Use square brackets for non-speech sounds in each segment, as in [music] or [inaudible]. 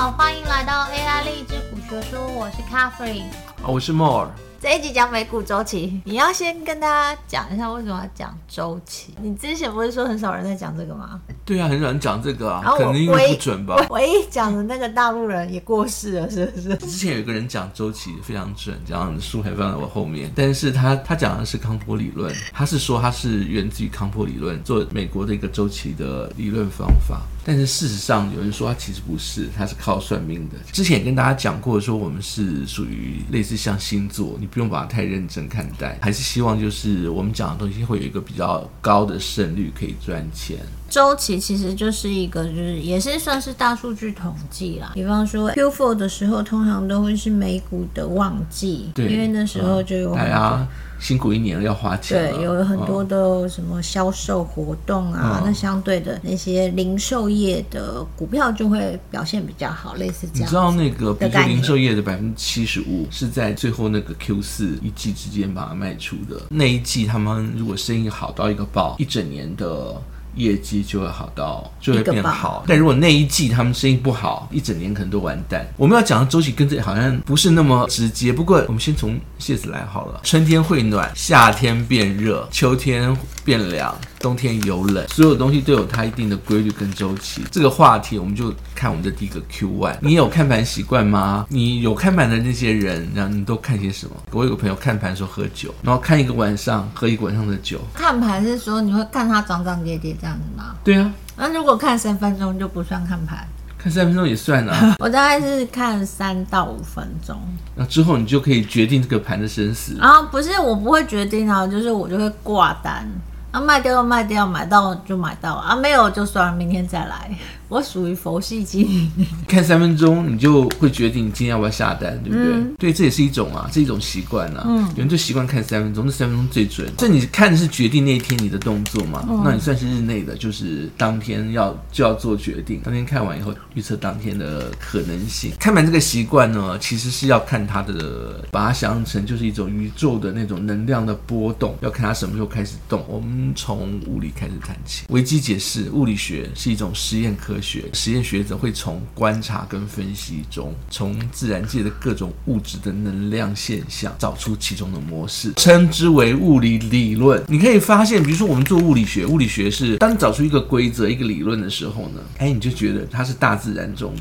好，欢迎来到 AI 励志古学说，我是 Catherine，我是 More。这一集讲美股周期，你要先跟大家讲一下为什么要讲周期。你之前不是说很少人在讲这个吗？对啊，很少人讲这个啊，可能因为不准吧。唯一讲的那个大陆人也过世了，是不是？之前有一个人讲周期非常准，这样的书还放在我后面。但是他他讲的是康波理论，他是说他是源自于康波理论，做美国的一个周期的理论方法。但是事实上，有人说他其实不是，他是靠算命的。之前也跟大家讲过，说我们是属于类似像星座，你不用把它太认真看待，还是希望就是我们讲的东西会有一个比较高的胜率可以赚钱。周期其实就是一个，就是也是算是大数据统计啦。比方说 Q4 的时候，通常都会是美股的旺季，对，因为那时候就有大家、嗯、辛苦一年了要花钱，对，有很多的什么销售活动啊，嗯、那相对的那些零售业的股票就会表现比较好，类似这样。你知道那个，比如说零售业的百分之七十五是在最后那个 Q 四一季之间把它卖出的，那一季他们如果生意好到一个爆，一整年的。业绩就会好到，就会变好。但如果那一季他们生意不好，一整年可能都完蛋。我们要讲的周期跟这好像不是那么直接。不过我们先从谢子来好了。春天会暖，夏天变热，秋天变凉，冬天有冷，所有东西都有它一定的规律跟周期。这个话题我们就看我们的第一个 Q one。你有看盘习惯吗？你有看盘的那些人，然后你都看些什么？我有个朋友看盘的时候喝酒，然后看一个晚上喝一个晚上的酒。看盘是说你会看它涨涨跌跌。这样子吗？对啊，那如果看三分钟就不算看盘，看三分钟也算啊。[laughs] 我大概是看三到五分钟，那之后你就可以决定这个盘的生死啊？不是，我不会决定啊，就是我就会挂单，啊卖掉就卖掉，买到就买到啊，没有就算了，明天再来。我属于佛系经营，[laughs] 看三分钟你就会决定你今天要不要下单，对不对？嗯、对，这也是一种啊，是一种习惯啊。嗯，有人就习惯看三分钟，这三分钟最准。这你看的是决定那一天你的动作嘛？嗯、那你算是日内的，就是当天要就要做决定。当天看完以后预测当天的可能性。看盘这个习惯呢，其实是要看它的，把它想象成就是一种宇宙的那种能量的波动，要看它什么时候开始动。我们从物理开始谈起，维基解释，物理学是一种实验科学。实验学者会从观察跟分析中，从自然界的各种物质的能量现象找出其中的模式，称之为物理理论。你可以发现，比如说我们做物理学，物理学是当你找出一个规则、一个理论的时候呢，哎，你就觉得它是大自然中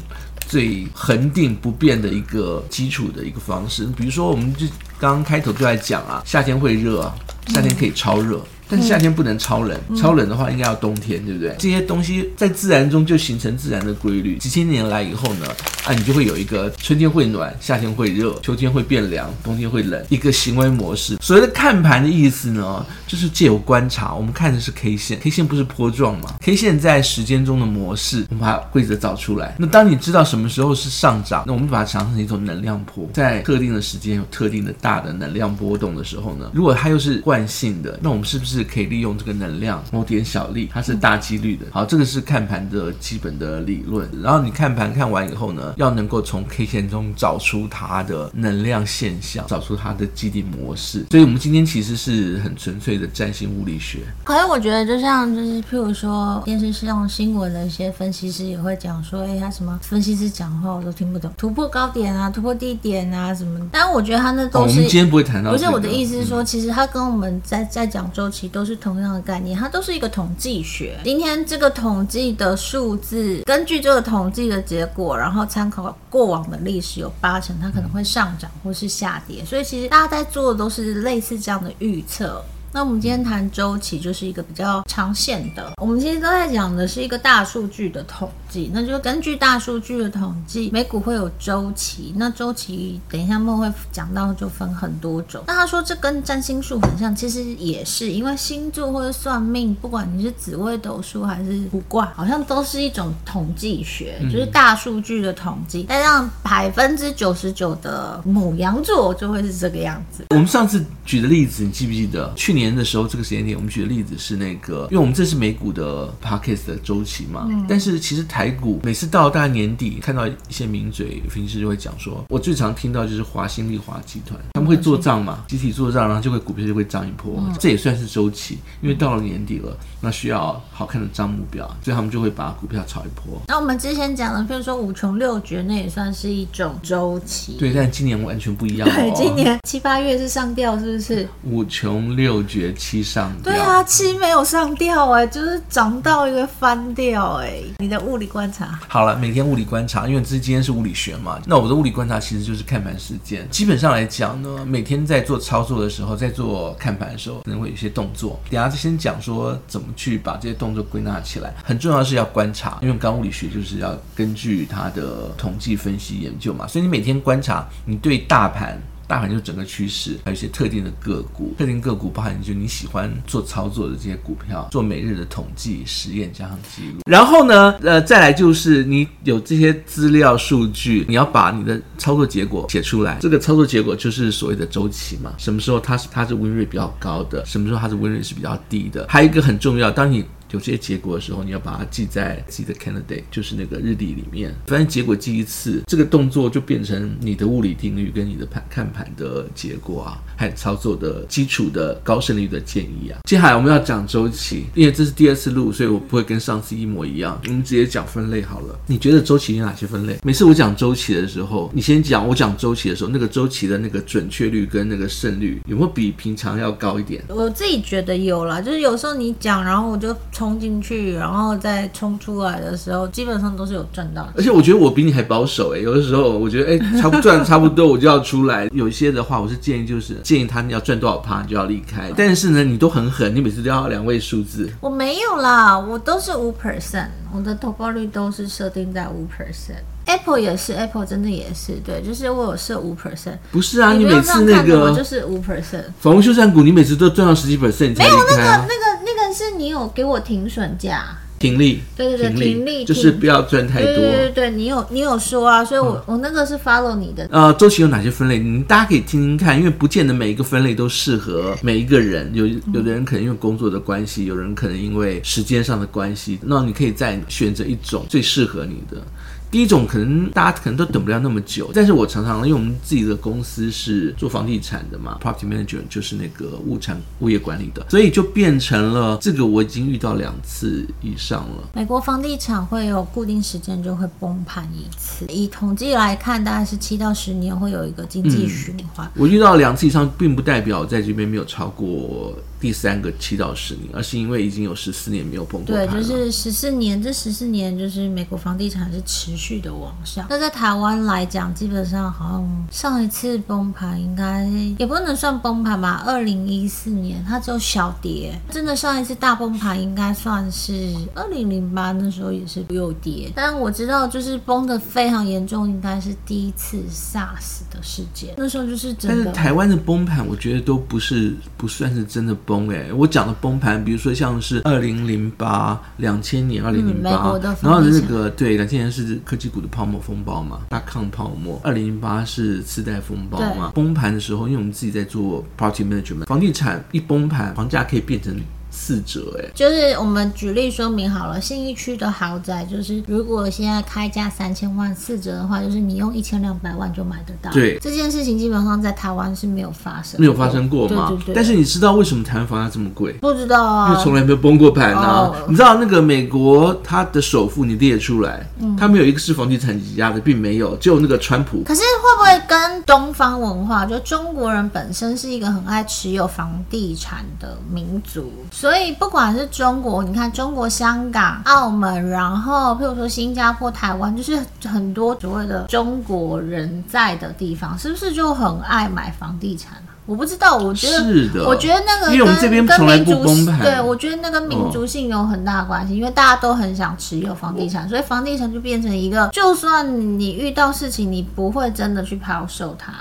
最恒定不变的一个基础的一个方式。比如说，我们就刚刚开头就在讲啊，夏天会热啊，夏天可以超热。但是夏天不能超冷，嗯、超冷的话应该要冬天，对不对？这些东西在自然中就形成自然的规律。几千年来以后呢，啊，你就会有一个春天会暖，夏天会热，秋天会变凉，冬天会冷，一个行为模式。所谓的看盘的意思呢，就是借由观察，我们看的是 K 线，K 线不是波状吗？K 线在时间中的模式，我们把规则找出来。那当你知道什么时候是上涨，那我们就把它想象成一种能量波，在特定的时间有特定的大的能量波动的时候呢，如果它又是惯性的，那我们是不是？是可以利用这个能量某点小利，它是大几率的。好，这个是看盘的基本的理论。然后你看盘看完以后呢，要能够从 K 线中找出它的能量现象，找出它的基底模式。所以，我们今天其实是很纯粹的占星物理学。可是，我觉得就像就是，譬如说电视上新闻的一些分析师也会讲说，哎，他什么分析师讲话我都听不懂，突破高点啊，突破低点啊什么。但我觉得他那都是，哦，我们今天不会谈到，这个。不是我的意思是说，嗯，其实他跟我们在在讲周期。都是同样的概念，它都是一个统计学。今天这个统计的数字，根据这个统计的结果，然后参考过往的历史，有八成它可能会上涨或是下跌。所以其实大家在做的都是类似这样的预测。那我们今天谈周期，就是一个比较长线的。我们其实都在讲的是一个大数据的统计，那就根据大数据的统计，美股会有周期。那周期等一下梦会讲到，就分很多种。那他说这跟占星术很像，其实也是因为星座或者算命，不管你是紫微斗数还是卜卦，好像都是一种统计学，就是大数据的统计。但让百分之九十九的某羊座就会是这个样子。我们上次举的例子，你记不记得？去年。年的时候这个时间点，我们举的例子是那个，因为我们这是美股的 Podcast 的周期嘛，嗯、但是其实台股每次到大概年底，看到一些名嘴分析师就会讲说，我最常听到就是华新利华集团，他们会做账嘛，集体做账，然后就会股票就会涨一波，嗯、这也算是周期，因为到了年底了，那需要好看的账目标，所以他们就会把股票炒一波。那我们之前讲的，比如说五穷六绝，那也算是一种周期。对，但今年完全不一样、哦。对，今年七八月是上吊，是不是？五穷六绝七上吊。对啊，七没有上吊哎，就是涨到一个翻掉哎。你的物理观察。好了，每天物理观察，因为这今天是物理学嘛。那我的物理观察其实就是看盘时间。基本上来讲呢，每天在做操作的时候，在做看盘的时候，可能会有一些动作。等下就先讲说怎么去把这些动作归纳起来。很重要的是要观察，因为刚物理学就是要根据它的统计分析研究嘛。所以你每天观察，你对大盘。大盘就整个趋势，还有一些特定的个股，特定个股包含就你喜欢做操作的这些股票，做每日的统计实验加上记录。然后呢，呃，再来就是你有这些资料数据，你要把你的操作结果写出来。这个操作结果就是所谓的周期嘛，什么时候它是它是 win rate 比较高的，什么时候它是 win rate 是比较低的。还有一个很重要，当你有这些结果的时候，你要把它记在自己的 candidate，就是那个日历里面。反正结果记一次，这个动作就变成你的物理定律跟你的盘看盘的结果啊，还有操作的基础的高胜率的建议啊。接下来我们要讲周期，因为这是第二次录，所以我不会跟上次一模一样。我们直接讲分类好了。你觉得周期有哪些分类？每次我讲周期的时候，你先讲。我讲周期的时候，那个周期的那个准确率跟那个胜率有没有比平常要高一点？我自己觉得有啦，就是有时候你讲，然后我就。冲进去，然后再冲出来的时候，基本上都是有赚到的。而且我觉得我比你还保守哎，有的时候我觉得哎，差不赚差不多我就要出来。有一些的话，我是建议就是建议他你要赚多少趴就要离开。但是呢，你都很狠，你每次都要两位数字。我没有啦，我都是五 percent，我的投报率都是设定在五 percent。Apple 也是，Apple 真的也是，对，就是我有设五 percent。不是啊，你每次那个就是五 percent。房屋修缮股，你每次都赚到十几 percent，没有那个那个。是你有给我停损价，停利，对对对，停利，停利就是不要赚太多。对对对，你有你有说啊，所以我、嗯、我那个是 follow 你的。呃，周期有哪些分类？你大家可以听听看，因为不见得每一个分类都适合每一个人。有有的人可能因为工作的关系，有人可能因为时间上的关系，那你可以再选择一种最适合你的。第一种可能大家可能都等不了那么久，但是我常常因为我们自己的公司是做房地产的嘛，property management 就是那个物产物业管理的，所以就变成了这个我已经遇到两次以上了。美国房地产会有固定时间就会崩盘一次，以统计来看，大概是七到十年会有一个经济循环。嗯，我遇到两次以上，并不代表在这边没有超过。第三个七到十年，而是因为已经有十四年没有崩过。对，就是十四年，这十四年就是美国房地产是持续的往上。那在台湾来讲，基本上好像上一次崩盘应该也不能算崩盘吧。二零一四年它只有小跌，真的上一次大崩盘应该算是二零零八那时候也是有跌。但我知道就是崩的非常严重，应该是第一次 SARS 的事件，那时候就是真的。但是台湾的崩盘，我觉得都不是不算是真的。崩哎，我讲的崩盘，比如说像是二零零八、两千年、二零零八，然后那个对，两千年是科技股的泡沫风暴嘛，大抗泡沫；二零零八是次贷风暴嘛。崩盘的时候，因为我们自己在做 property management，房地产一崩盘，房价可以变成。四折哎，就是我们举例说明好了，信义区的豪宅，就是如果现在开价三千万，四折的话，就是你用一千两百万就买得到。对，这件事情基本上在台湾是没有发生，没有发生过嘛？对对对。但是你知道为什么台湾房价这么贵？不知道啊，因为从来没有崩过盘啊。Oh. 你知道那个美国它的首富你列出来，嗯，它没有一个是房地产挤压的，并没有，只有那个川普。可是会不会跟东方文化，就中国人本身是一个很爱持有房地产的民族，所以不管是中国，你看中国香港、澳门，然后譬如说新加坡、台湾，就是很多所谓的中国人在的地方，是不是就很爱买房地产？我不知道，我觉得是的，我觉得那个跟因为我们这边从来不崩盘，对，我觉得那个民族性有很大关系，哦、因为大家都很想持有房地产，所以房地产就变成一个，就算你遇到事情，你不会真的去抛售它。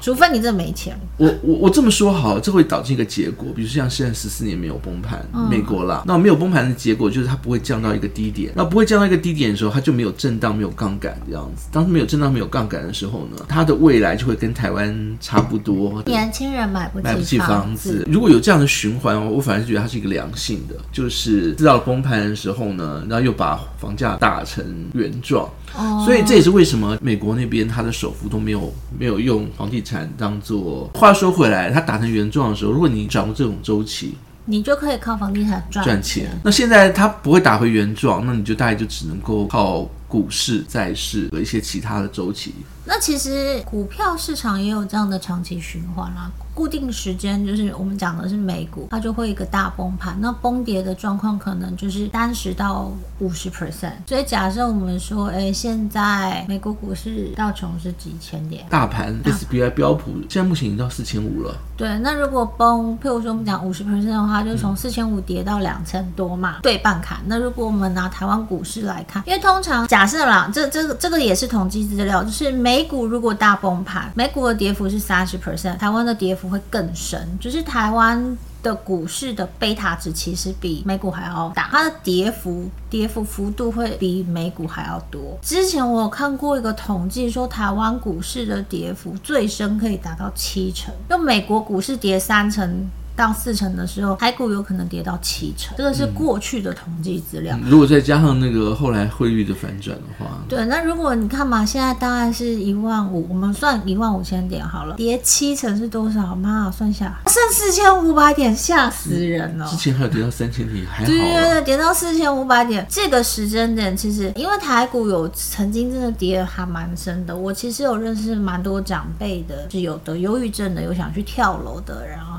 除非你真的没钱。我我我这么说好，这会导致一个结果，比如像现在十四年没有崩盘，嗯、美国啦，那没有崩盘的结果就是它不会降到一个低点，那不会降到一个低点的时候，它就没有震荡，没有杠杆这样子。当没有震荡、没有杠杆的时候呢，它的未来就会跟台湾差不多。年轻人买不起买不起房子，如果有这样的循环，我反而是觉得它是一个良性的，就是知道崩盘的时候呢，然后又把房价打成原状。哦，所以这也是为什么美国那边他的首富都没有没有用房地产当做。话说回来，他打成原状的时候，如果你掌握这种周期，你就可以靠房地产赚赚钱。那现在它不会打回原状，那你就大概就只能够靠股市、债市和一些其他的周期。那其实股票市场也有这样的长期循环啦。固定时间就是我们讲的是美股，它就会一个大崩盘，那崩跌的状况可能就是三十到五十 percent。所以假设我们说，哎，现在美国股市道琼是几千点，大盘 S B I 标普现在目前已经到四千五了。对，那如果崩，譬如说我们讲五十 percent 的话，就从四千五跌到两千多嘛，嗯、对半砍。那如果我们拿台湾股市来看，因为通常假设啦，这这个这个也是统计资料，就是美股如果大崩盘，美股的跌幅是三十 percent，台湾的跌幅。会更深，就是台湾的股市的贝塔值其实比美股还要大，它的跌幅跌幅幅度会比美股还要多。之前我有看过一个统计，说台湾股市的跌幅最深可以达到七成，就美国股市跌三成。到四成的时候，台股有可能跌到七成，这个是过去的统计资料。嗯，如果再加上那个后来汇率的反转的话，对，那如果你看嘛，现在大概是一万五，我们算一万五千点好了，跌七成是多少？妈，算下剩四千五百点，吓死人了。之前还有跌到三千点，还好。对对对，跌到四千五百点，这个时间点其实因为台股有曾经真的跌得还蛮深的，我其实有认识蛮多长辈的，是有得忧郁症的，有想去跳楼的，然后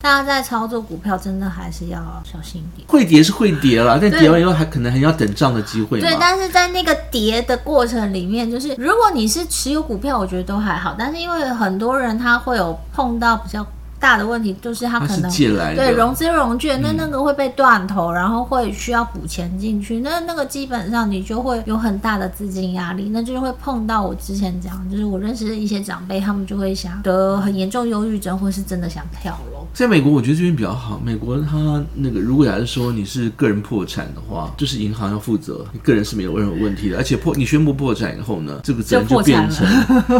大家在操作股票，真的还是要小心一点。会跌是会跌了，但跌完以后还可能还要等涨的机会。对，但是在那个跌的过程里面，就是如果你是持有股票，我觉得都还好。但是因为很多人他会有碰到比较。大的问题就是他可能对融资融券，那那个会被断头，嗯、然后会需要补钱进去，那那个基本上你就会有很大的资金压力，那就是会碰到我之前讲，就是我认识的一些长辈，他们就会想得很严重忧郁症，或是真的想跳楼。在美国，我觉得这边比较好。美国他那个如果假如说你是个人破产的话，就是银行要负责，你个人是没有任何问题的，而且破你宣布破产以后呢，这个责任就变成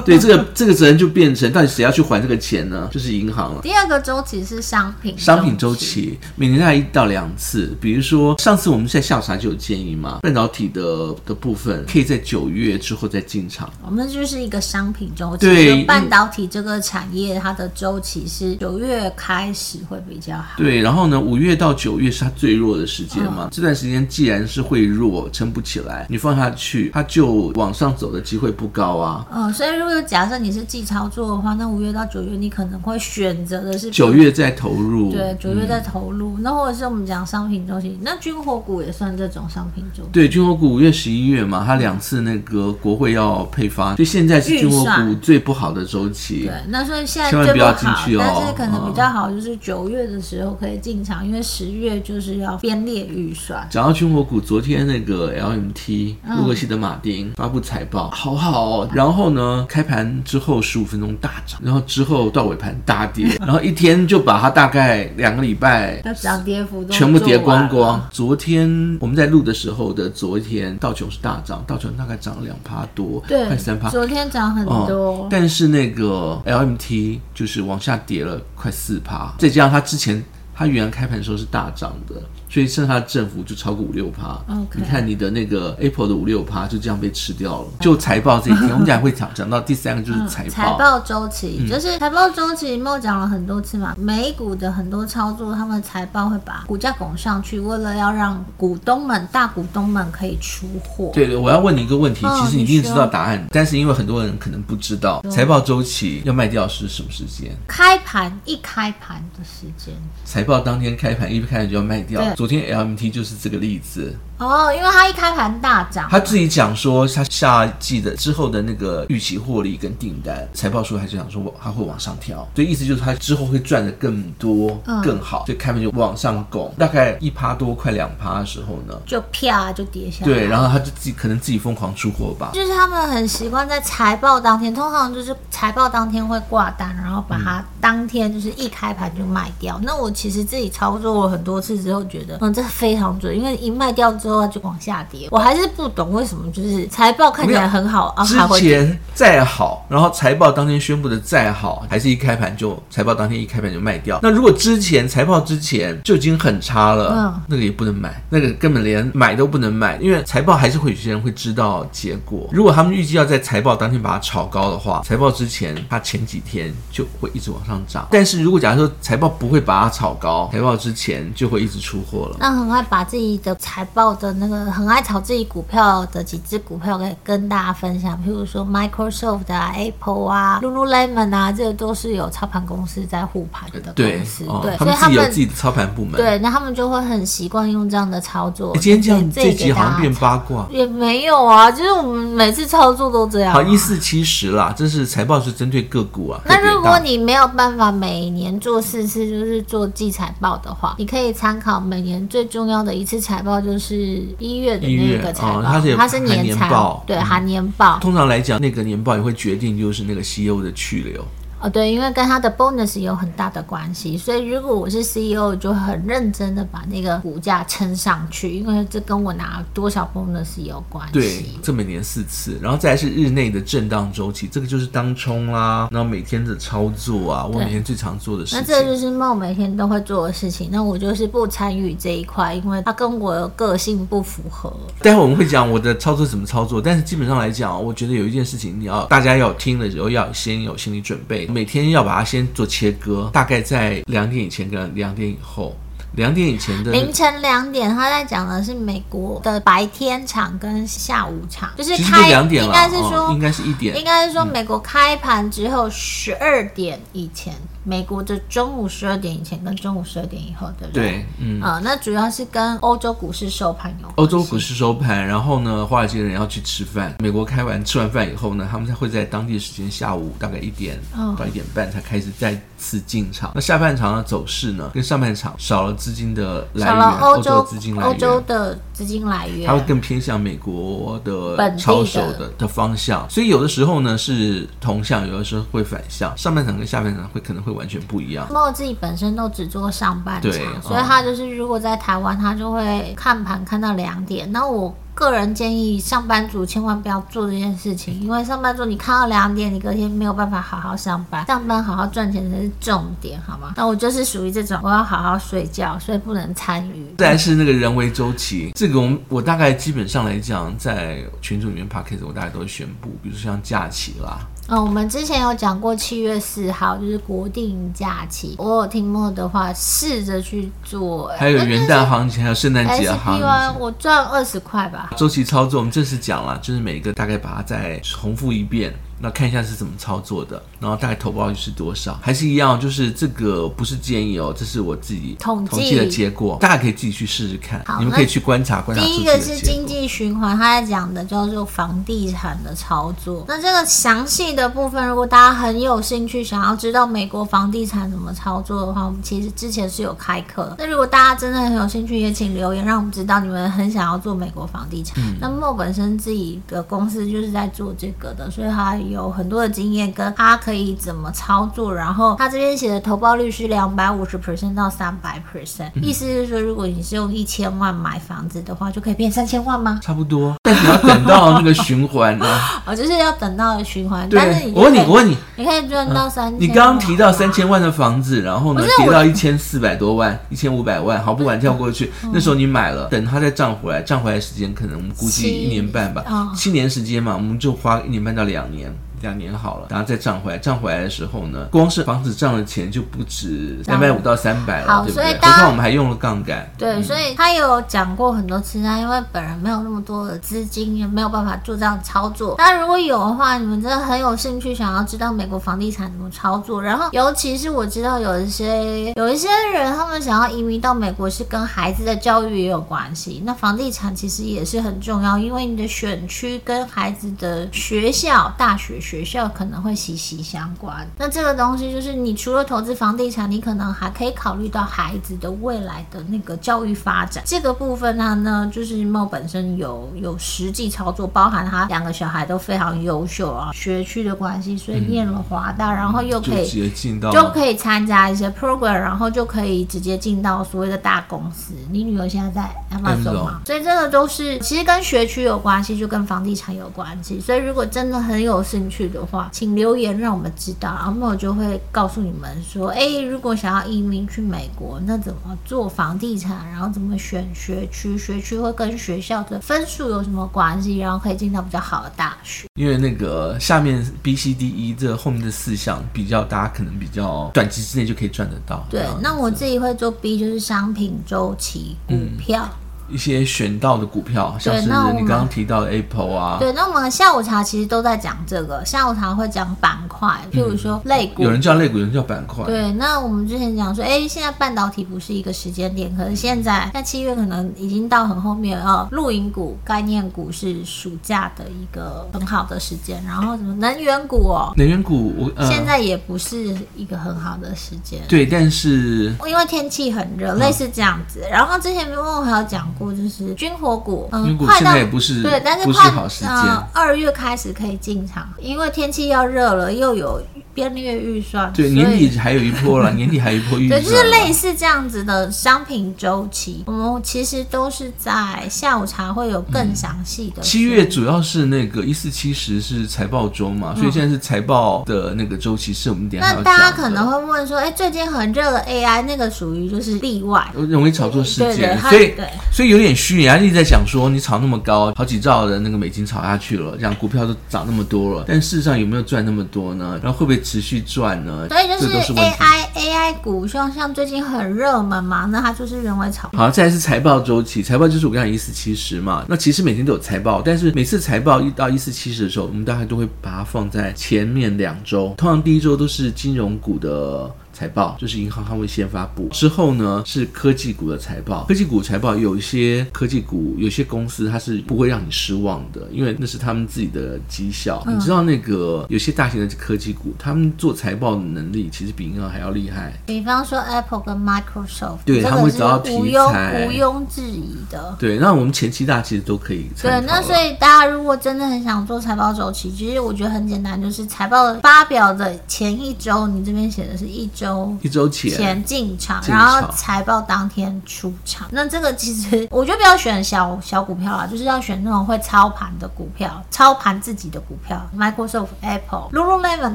对这个这个责任就变成到底谁要去还这个钱呢？就是银行了。第二个周期是商品，商品周期每年大概一到两次。比如说上次我们在下午茶就有建议嘛，半导体的的部分可以在九月之后再进场。我们就是一个商品周期，对，半导体这个产业它的周期是九月开始会比较好。对，然后呢，五月到九月是它最弱的时间嘛。嗯、这段时间既然是会弱，撑不起来，你放下去，它就往上走的机会不高啊。嗯，所以如果假设你是季操作的话，那五月到九月你可能会选择的是。九月再投入，对，九月再投入。嗯、那或者是我们讲商品周期，那军火股也算这种商品周期。对，军火股五月、十一月嘛，它两次那个国会要配发，所以现在是军火股最不好的周期。对，那所以现在千万不要进去哦。但是可能比较好，就是九月的时候可以进场，嗯、因为十月就是要编列预算。讲到军火股，昨天那个 LMT 洛克希德马丁发布财报，好好哦。然后呢，开盘之后十五分钟大涨，然后之后到尾盘大跌，然后一天。就把它大概两个礼拜涨跌幅全部跌光光。昨天我们在录的时候的昨天，道琼是大涨，道琼大概涨了两趴多，对，快三趴。昨天涨很多，嗯，但是那个 LMT 就是往下跌了快四趴，再加上它之前它原来开盘的时候是大涨的。所以剩下的振幅就超过五六趴。你看你的那个 Apple 的五六趴就这样被吃掉了。就财报这一天，[laughs] 我们讲会讲讲到第三个就是财报。财报周期就是财报周期，我讲了很多次嘛。美股的很多操作，他们财报会把股价拱上去，为了要让股东们、大股东们可以出货。对对，我要问你一个问题，其实你一定知道答案，但是因为很多人可能不知道财报周期要卖掉是什么时间？开盘一开盘的时间。财报当天开盘一开盘就要卖掉。昨天 LMT 就是这个例子。哦，因为他一开盘大涨，他自己讲说他下季的之后的那个预期获利跟订单财报书还是讲说他会往上调，所以意思就是他之后会赚的更多、嗯、更好，所以开盘就往上拱，大概一趴多快两趴的时候呢，就啪就跌下来。对，然后他就自己可能自己疯狂出货吧，就是他们很习惯在财报当天，通常就是财报当天会挂单，然后把它当天就是一开盘就卖掉。嗯、那我其实自己操作了很多次之后，觉得嗯这非常准，因为一卖掉之后它就往下跌。我还是不懂为什么就是财报看起来很好啊，之前再好，然后财报当天宣布的再好，还是一开盘就财报当天一开盘就卖掉。那如果之前财报之前就已经很差了，嗯，那个也不能买，那个根本连买都不能买，因为财报还是会有些人会知道结果。如果他们预计要在财报当天把它炒高的话，财报之前它前几天就会一直往上涨。但是如果假如说财报不会把它炒高，财报之前就会一直出货了。那很快把自己的财报的那个很爱炒自己股票的几只股票可以跟大家分享，譬如说 Microsoft 啊、Apple 啊、Lululemon 啊，这个都是有操盘公司在护盘的公司。对，对，他们自己有自己的操盘部门。对，那他们就会很习惯用这样的操作。今天这样这集好像变八卦，也没有啊，就是我们每次操作都这样。好，一四七十啦，这是财报是针对个股啊。那如果你没有办法每年做四次，就是做季财报的话，你可以参考每年最重要的一次财报，就是一月的那个财报，哦、它是它是年财报，对，含年报。通常来讲，那个年报也会决定就是那个 CEO 的去留。哦，对，因为跟他的 bonus 有很大的关系，所以如果我是 CEO，就很认真的把那个股价撑上去，因为这跟我拿多少 bonus 有关系。对，这每年四次，然后再来是日内的震荡周期，这个就是当冲啦，然后每天的操作啊，我每天最常做的事情。那这就是梦每天都会做的事情，那我就是不参与这一块，因为它跟我的个性不符合。待会我们会讲我的操作怎么操作，但是基本上来讲，我觉得有一件事情你要大家要听的时候要先有心理准备。每天要把它先做切割，大概在两点以前跟两点以后。两点以前的凌晨两点，他在讲的是美国的白天场跟下午场，就是开两点，应该是说、哦、应该是一点，应该是说美国开盘之后十二点以前。嗯美国的中午十二点以前跟中午十二点以后，对不对？对，嗯，啊、呃，那主要是跟欧洲股市收盘有关。欧洲股市收盘，然后呢，华尔街人要去吃饭。美国开完吃完饭以后呢，他们才会在当地时间下午大概一点到一点半才开始再次进场。哦、那下半场的走势呢，跟上半场少了资金的来源，欧洲资金来源，欧洲的资金来源，它会更偏向美国的操守的的方向。所以有的时候呢是同向，有的时候会反向。上半场跟下半场会可能会。完全不一样。那我自己本身都只做上半场，所以他就是如果在台湾，他就会看盘看到两点。那我个人建议上班族千万不要做这件事情，因为上班族你看到两点，你隔天没有办法好好上班，上班好好赚钱才是重点，好吗？那我就是属于这种，我要好好睡觉，所以不能参与。再来是那个人为周期，这个我我大概基本上来讲，在群组里面 Podcast 我大概都会宣布，比如说像假期啦。嗯，我们之前有讲过七月四号就是国定假期，我有听过的话，试着去做。还有元旦行情，还有圣诞节的行情，我赚二十块吧。周期操作，我们正式讲了，就是每一个大概把它再重复一遍。那看一下是怎么操作的，然后大概投报率是多少？还是一样，就是这个不是建议哦，这是我自己统计的结果，大家可以自己去试试看。好，你们可以去观察观察。第一个是经济循环，他在讲的叫做房地产的操作。那这个详细的部分，如果大家很有兴趣，想要知道美国房地产怎么操作的话，我们其实之前是有开课。那如果大家真的很有兴趣，也请留言让我们知道你们很想要做美国房地产。嗯、那莫本身自己的公司就是在做这个的，所以他有。有很多的经验，跟他可以怎么操作，然后他这边写的投报率是两百五十 percent 到三百 percent，意思是说，如果你是用一千万买房子的话，就可以变三千万吗？差不多，但你要等到那个循环呢？[laughs] 哦，就是要等到循环。对，但是我问你，我问你，你可以赚到三。你刚刚提到三千万的房子，然后呢，跌到一千四百多万，一千五百万，好，不管跳过去，那时候你买了，等它再涨回来，涨回来时间可能我们估计一年半吧，七年时间嘛，我们就花一年半到两年。两年好了，然后再涨回来，涨回来的时候呢，光是房子涨的钱就不止两百五到三百了，对不对？何况我们还用了杠杆。对，所以他有讲过很多次，他因为本人没有那么多的资金，也没有办法做这样操作。那如果有的话，你们真的很有兴趣想要知道美国房地产怎么操作，然后尤其是我知道有一些有一些人，他们想要移民到美国是跟孩子的教育也有关系。那房地产其实也是很重要，因为你的选区跟孩子的学校、大学学校可能会息息相关。那这个东西就是，你除了投资房地产，你可能还可以考虑到孩子的未来的那个教育发展。这个部分呢，呢就是 Mo 本身有有实际操作，包含他两个小孩都非常优秀啊，学区的关系，所以念了华大，嗯、然后又可以就直接进到就可以参加一些 program，然后就可以直接进到所谓的大公司。你女儿现在在 Amazon 吗？所以这个都是其实跟学区有关系，就跟房地产有关系。所以如果真的很有兴趣的话，请留言让我们知道，然后我就会告诉你们说，哎，如果想要移民去美国，那怎么做房地产，然后怎么选学区，学区会跟学校的分数有什么关系，然后可以进到比较好的大学。因为那个下面 B、C、D、E 这后面的四项比较，大家可能比较短期之内就可以赚得到。对，那我自己会做 B，就是商品周期股票。嗯一些选到的股票，像是你刚刚提到的 Apple 啊。对，那我们下午茶其实都在讲这个。下午茶会讲板块，譬如说类股，有人叫类股，有人叫板块。对，那我们之前讲说，哎，现在半导体不是一个时间点，可是现在在七月可能已经到很后面哦。露营股、概念股是暑假的一个很好的时间，然后什么能源股哦，能源股我、呃、现在也不是一个很好的时间。对，但是因为天气很热，类似这样子。嗯、然后之前问我还有讲过。就是军火股，嗯，快到也不是对，但是快呃二月开始可以进场，因为天气要热了，又有编列预算，对，年底还有一波了，[laughs] 年底还有一波预算，对，就是类似这样子的商品周期，我们其实都是在下午茶会有更详细的。七月主要是那个一四七十是财报周嘛，所以现在是财报的那个周期，是我们点。那大家可能会问说，哎，最近很热的 AI 那个属于就是例外，容易炒作事件，所以所以有点虚拟，啊，一直在讲说你炒那么高，好几兆的那个美金炒下去了，这样股票都涨那么多了，但事实上有没有赚那么多呢？然后会不会持续赚呢？所以就是 AI AI 股，像像最近很热门嘛，那它就是人为炒。好，再来是财报周期，财报就是我刚才一四七十嘛，那其实每天都有财报，但是每次财报一到一四七十的时候，我们大概都会把它放在前面两周，通常第一周都是金融股的。财报就是银行，它会先发布，之后呢是科技股的财报。科技股财报有一些科技股，有些公司它是不会让你失望的，因为那是他们自己的绩效。嗯、你知道那个有些大型的科技股，他们做财报的能力其实比银行还要厉害。比方说 Apple 跟 Microsoft，对，他们会找到题材，毋庸置疑的。对，那我们前期大家其实都可以。对，那所以大家如果真的很想做财报周期，其实我觉得很简单，就是财报发表的前一周，你这边写的是一周。一周前前进场，然后财报当天出场。那这个其实我觉得不要选小小股票啦，就是要选那种会操盘的股票，操盘自己的股票。Microsoft、Apple、Lululemon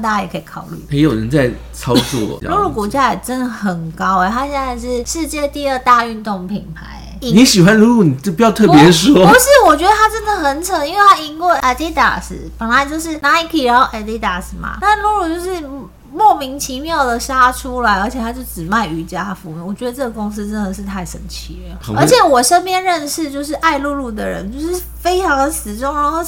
大家也可以考虑。也有人在操作。[laughs] Lulu 股价也真的很高哎、欸，它现在是世界第二大运动品牌、欸。你喜欢 Lulu，你就不要特别说。不是，我觉得它真的很扯，因为它赢过 Adidas，本来就是 Nike，然后 Adidas 嘛，但 Lulu 就是。莫名其妙的杀出来，而且他就只卖瑜伽服。我觉得这个公司真的是太神奇了。而且我身边认识就是爱露露的人，就是非常的死忠，然后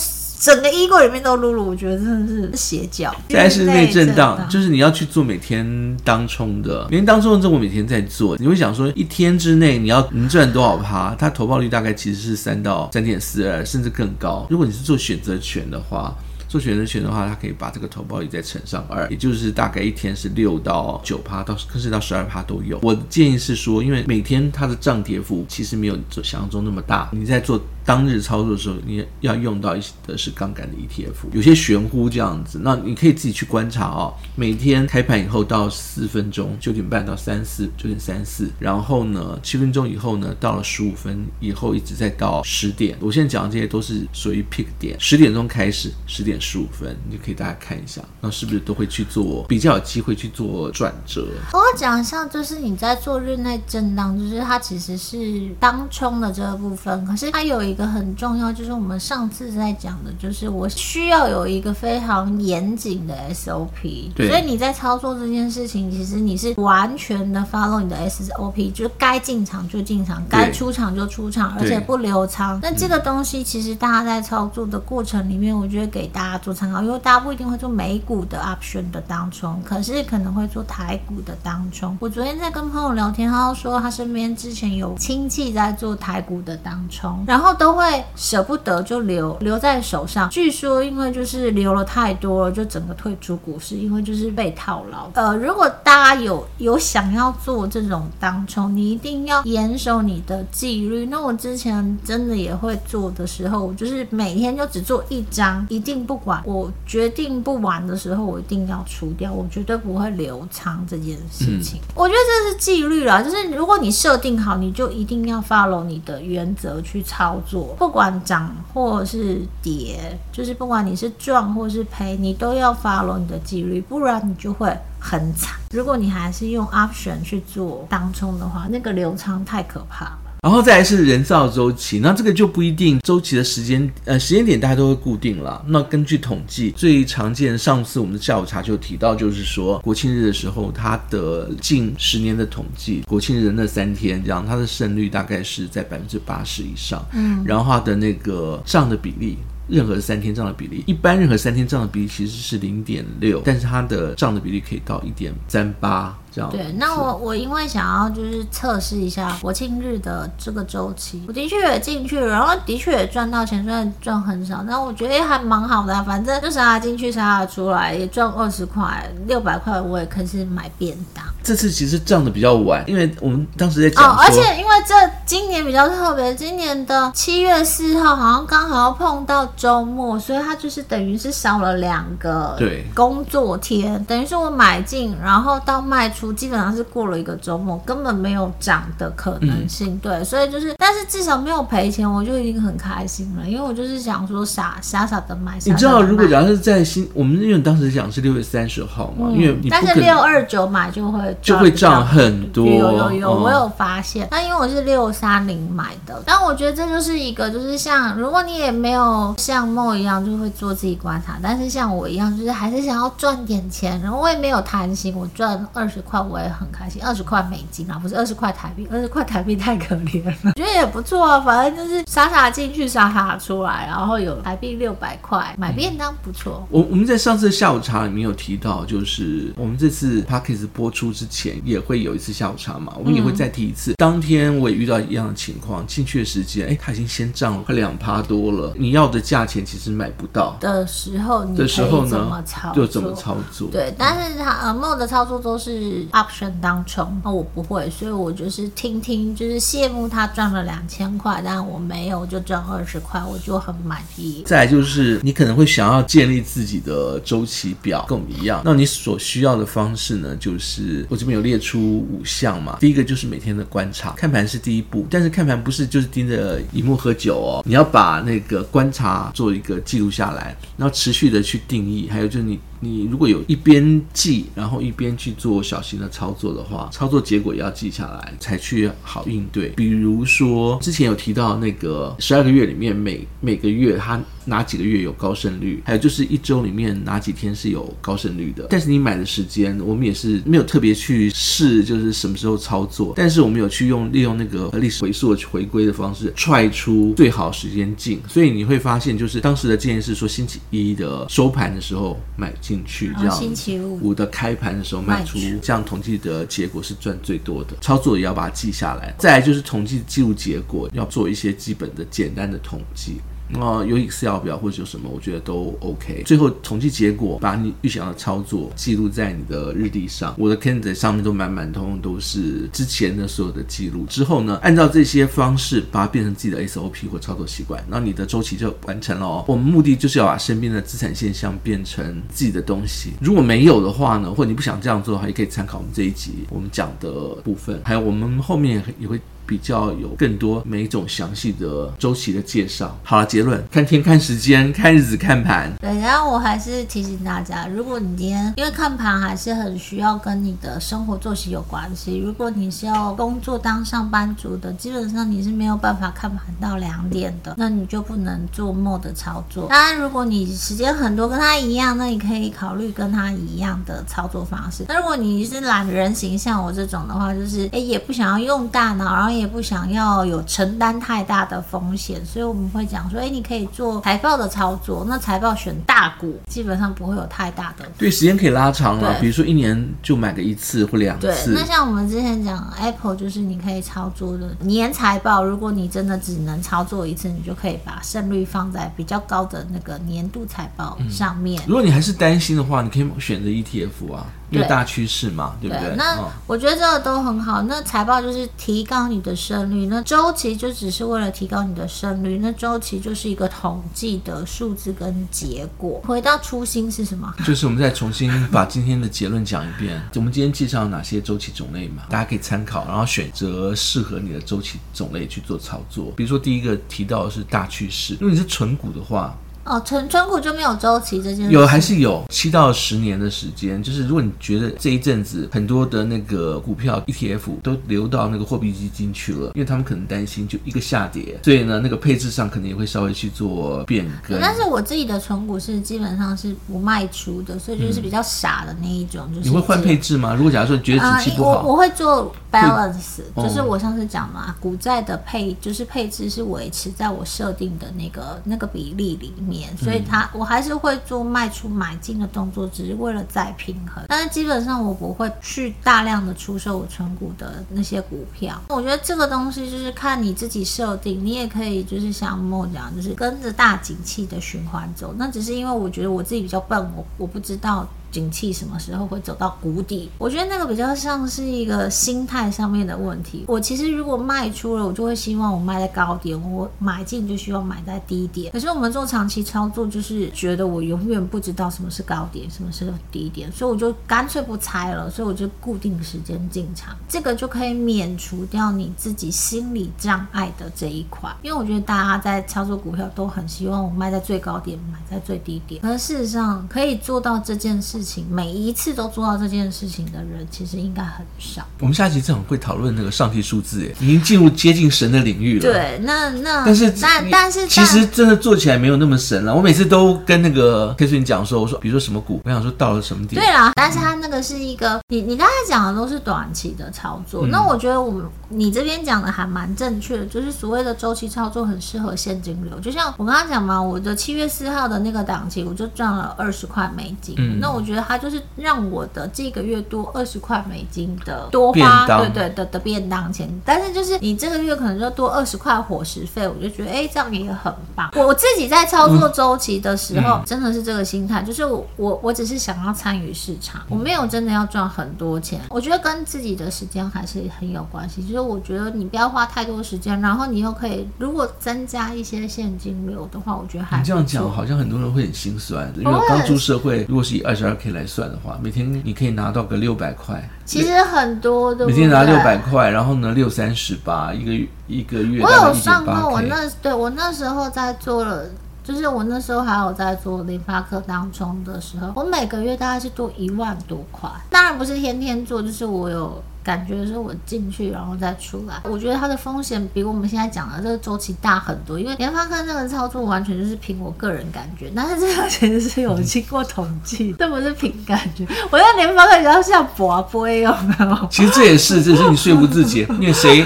整个衣柜里面都露露。我觉得真的是邪教。再是内震荡，就是你要去做每天当冲的，每天当冲的这我每天在做。你会想说，一天之内你要能赚多少趴？它投报率大概其实是三到三点四二，甚至更高。如果你是做选择权的话。做选择权的话，它可以把这个投报率再乘上二，也就是大概一天是六到九趴，到甚至到十二趴都有。我的建议是说，因为每天它的涨跌幅其实没有想象中那么大，你在做。当日操作的时候，你要用到一些的是杠杆的 ETF，有些玄乎这样子。那你可以自己去观察哦。每天开盘以后到四分钟，九点半到三四，九点三四，然后呢，七分钟以后呢，到了十五分以后，一直再到十点。我现在讲的这些都是属于 pick 点，十点钟开始，十点十五分，你就可以大家看一下，那是不是都会去做比较有机会去做转折？我讲一下，就是你在做日内震荡，就是它其实是当冲的这个部分，可是它有一。一个很重要，就是我们上次在讲的，就是我需要有一个非常严谨的 SOP。对。所以你在操作这件事情，其实你是完全的 follow 你的 SOP，就该进场就进场，该出场就出场，而且不留仓。那这个东西其实大家在操作的过程里面，我觉得给大家做参考，因为大家不一定会做美股的 option 的当冲，可是可能会做台股的当冲。我昨天在跟朋友聊天，他说他身边之前有亲戚在做台股的当冲，然后都会舍不得就留留在手上。据说因为就是留了太多了，就整个退出股市，因为就是被套牢。呃，如果大家有有想要做这种当冲，你一定要严守你的纪律。那我之前真的也会做的时候，我就是每天就只做一张，一定不管。我决定不玩的时候，我一定要出掉，我绝对不会留仓这件事情。嗯、我觉得这是纪律啦，就是如果你设定好，你就一定要 follow 你的原则去操作，不管涨或是跌，就是不管你是赚或是赔，你都要 follow 你的纪律，不然你就会很惨。如果你还是用 option 去做当冲的话，那个流仓太可怕。然后再来是人造周期，那这个就不一定周期的时间，呃，时间点大家都会固定了。那根据统计，最常见，上次我们的下午茶就提到，就是说国庆日的时候，它的近十年的统计，国庆日的那三天，这样它的胜率大概是在百分之八十以上。嗯，然后它的那个账的比例。任何三天账的比例，一般任何三天账的比例其实是零点六，但是它的账的比例可以到一点三八这样。对，那我我因为想要就是测试一下国庆日的这个周期，我的确也进去了，然后的确也赚到钱，虽然赚很少，但我觉得也还蛮好的啊，反正就杀进去杀出来，也赚二十块，六百块我也可以是买便当。这次其实涨的比较晚，因为我们当时在讲哦，而且因为这今年比较特别，今年的七月四号好像刚好要碰到周末，所以它就是等于是少了两个对工作天，等于是我买进，然后到卖出基本上是过了一个周末，根本没有涨的可能性。嗯、对，所以就是，但是至少没有赔钱，我就已经很开心了，因为我就是想说傻傻傻的买。你知道，如果假如是在新，我们因为当时讲是六月三十号嘛，嗯、因为但是六二九买就会。就会涨很多，有有有，我有发现。那、嗯、因为我是六三零买的，但我觉得这就是一个，就是像如果你也没有像梦一样，就会做自己观察，但是像我一样，就是还是想要赚点钱，然后我也没有贪心，我赚二十块我也很开心，二十块美金啊，不是二十块台币，二十块台币太可怜了，我 [laughs] 觉得也不错啊，反正就是傻傻进去，傻傻出来，然后有台币六百块买便当不错。我我们在上次下午茶里面有提到，就是我们这次 Podcast 播出。之前也会有一次下午茶嘛，我们也会再提一次。嗯、当天我也遇到一样的情况，进去的时间，哎，他已经先涨了快两趴多了。你要的价钱其实买不到的时候，你的时候呢，就怎么操作？对，但是他呃，Mo 的操作都是 option 当冲，那我不会，所以我就是听听，就是羡慕他赚了两千块，但我没有，就赚二十块，我就很满意。再就是你可能会想要建立自己的周期表，跟我们一样，那你所需要的方式呢，就是。我这边有列出五项嘛，第一个就是每天的观察，看盘是第一步，但是看盘不是就是盯着荧幕喝酒哦，你要把那个观察做一个记录下来，然后持续的去定义，还有就是你。你如果有一边记，然后一边去做小型的操作的话，操作结果也要记下来，才去好应对。比如说之前有提到那个十二个月里面每每个月它哪几个月有高胜率，还有就是一周里面哪几天是有高胜率的。但是你买的时间，我们也是没有特别去试，就是什么时候操作。但是我们有去用利用那个历史回溯去回归的方式，踹出最好时间进。所以你会发现，就是当时的建议是说星期一的收盘的时候买进。进去这样，星期五的开盘的时候卖出，这样统计的结果是赚最多的。操作也要把它记下来。再来就是统计记录结果，要做一些基本的简单的统计。哦，有 Excel 表或者有什么，我觉得都 OK。最后统计结果，把你预想的操作记录在你的日历上。我的 Calendar 上面都满满通通都是之前的所有的记录。之后呢，按照这些方式把它变成自己的 SOP 或操作习惯，那你的周期就完成了哦。我们目的就是要把身边的资产现象变成自己的东西。如果没有的话呢，或者你不想这样做的话，也可以参考我们这一集我们讲的部分，还有我们后面也会比较有更多每一种详细的周期的介绍。好了，结论：看天、看时间、看日子、看盘。对，然后我还是提醒大家，如果你今天因为看盘还是很需要跟你的生活作息有关系。如果你是要工作当上班族的，基本上你是没有办法看盘到两点的，那你就不能做 mode 的操作。当然，如果你时间很多跟他一样，那你可以考虑跟他一样的操作方式。那如果你是懒人型，像我这种的话，就是诶也不想要用大脑，然后也不想要有承担太大的风险，所以我们会讲说，哎你可以做财报的操作。那财报选大股，基本上不会有太大的。对，时间可以拉长了，比如说一年就买个一次或两次。对，那像我们之前讲 Apple，就是你可以操作的年财报。如果你真的只能操作一次，你就可以把胜率放在比较高的那个年度财报上面。嗯，如果你还是担心的话，你可以选择 ETF 啊。因为大趋势嘛，对，对不对？那我觉得这个都很好。那财报就是提高你的胜率，那周期就只是为了提高你的胜率。那周期就是一个统计的数字跟结果。回到初心是什么？就是我们再重新把今天的结论讲一遍。我们今天介绍哪些周期种类嘛？大家可以参考，然后选择适合你的周期种类去做操作。比如说第一个提到的是大趋势，如果你是纯股的话。哦，存存股就没有周期这件事。有还是有七到十年的时间，就是如果你觉得这一阵子很多的那个股票 ETF 都流到那个货币基金去了，因为他们可能担心就一个下跌，所以呢，那个配置上可能也会稍微去做变更。但是我自己的存股是基本上是不卖出的，所以就是比较傻的那一种。就是、嗯、你会换配置吗？如果假如说你觉得景气不好，呃、我我会做 balance，就是我上次讲嘛，股债的配就是配置是维持在我设定的那个那个比例里面。所以它我还是会做卖出买进的动作，只是为了再平衡。但是基本上我不会去大量的出售我存股的那些股票。我觉得这个东西就是看你自己设定，你也可以就是像莫讲，就是跟着大景气的循环走。那只是因为我觉得我自己比较笨，我我不知道。景气什么时候会走到谷底？我觉得那个比较像是一个心态上面的问题。我其实如果卖出了，我就会希望我卖在高点；我买进就希望买在低点。可是我们做长期操作，就是觉得我永远不知道什么是高点，什么是低点，所以我就干脆不猜了。所以我就固定时间进场，这个就可以免除掉你自己心理障碍的这一块。因为我觉得大家在操作股票都很希望我卖在最高点，买在最低点。可是事实上，可以做到这件事。每一次都做到这件事情的人，其实应该很少。我们下期正好会讨论那个上帝数字，哎，已经进入接近神的领域了。对，那那但是但但是其实真的做起来没有那么神了。我每次都跟那个 K 君讲说，我说比如说什么股，我想说到了什么点。对啦，但是他那个是一个，你你刚才讲的都是短期的操作。嗯、那我觉得我们你这边讲的还蛮正确的，就是所谓的周期操作很适合现金流。就像我刚刚讲嘛，我的七月四号的那个档期，我就赚了二十块美金。嗯、那我觉得他就是。就是让我的这个月多二十块美金的多花，对对的的便当钱，但是就是你这个月可能就多二十块伙食费，我就觉得哎，这样也很棒。我自己在操作周期的时候，嗯、真的是这个心态，就是我我我只是想要参与市场，我没有真的要赚很多钱。我觉得跟自己的时间还是很有关系，就是我觉得你不要花太多时间，然后你又可以如果增加一些现金流的话，我觉得还你这样讲好像很多人会很心酸，因为刚出社会，如果是以二十二 K 来算。的话，每天你可以拿到个六百块，其实很多的。每天拿六百块，然后呢，六三十八一个月一个月。我有上过，我那对我那时候在做了，就是我那时候还有在做联发科当中的时候，我每个月大概是多一万多块。当然不是天天做，就是我有。感觉是我进去然后再出来，我觉得它的风险比我们现在讲的这个周期大很多。因为联发科那个操作完全就是凭我个人感觉，但是这个其实是有经过统计，[laughs] 这不是凭感觉。我觉得联发科比较像博杯，有没有？其实这也是，这是你说服自己，因为谁？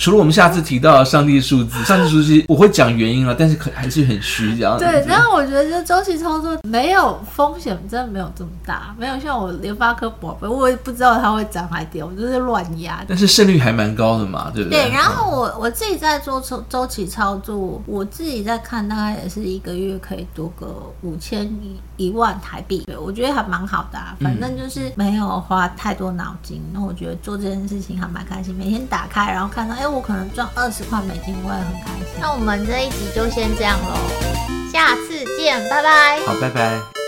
除了我们下次提到上帝数字，[laughs] 上帝数字我会讲原因了，但是可还是很虚这样。对，然后我觉得这周期操作没有风险，真的没有这么大，没有像我联发科宝贝，我也不知道它会涨还跌，我就是乱压。但是胜率还蛮高的嘛，对不对？对，然后我我自己在做周周期操作，我自己在看，大概也是一个月可以多个五千一一万台币，对我觉得还蛮好的啊。反正就是没有花太多脑筋，那、嗯、我觉得做这件事情还蛮开心，每天打开然后看到，哎。我可能赚二十块美金，我也很开心。那我们这一集就先这样喽，下次见，拜拜。好，拜拜。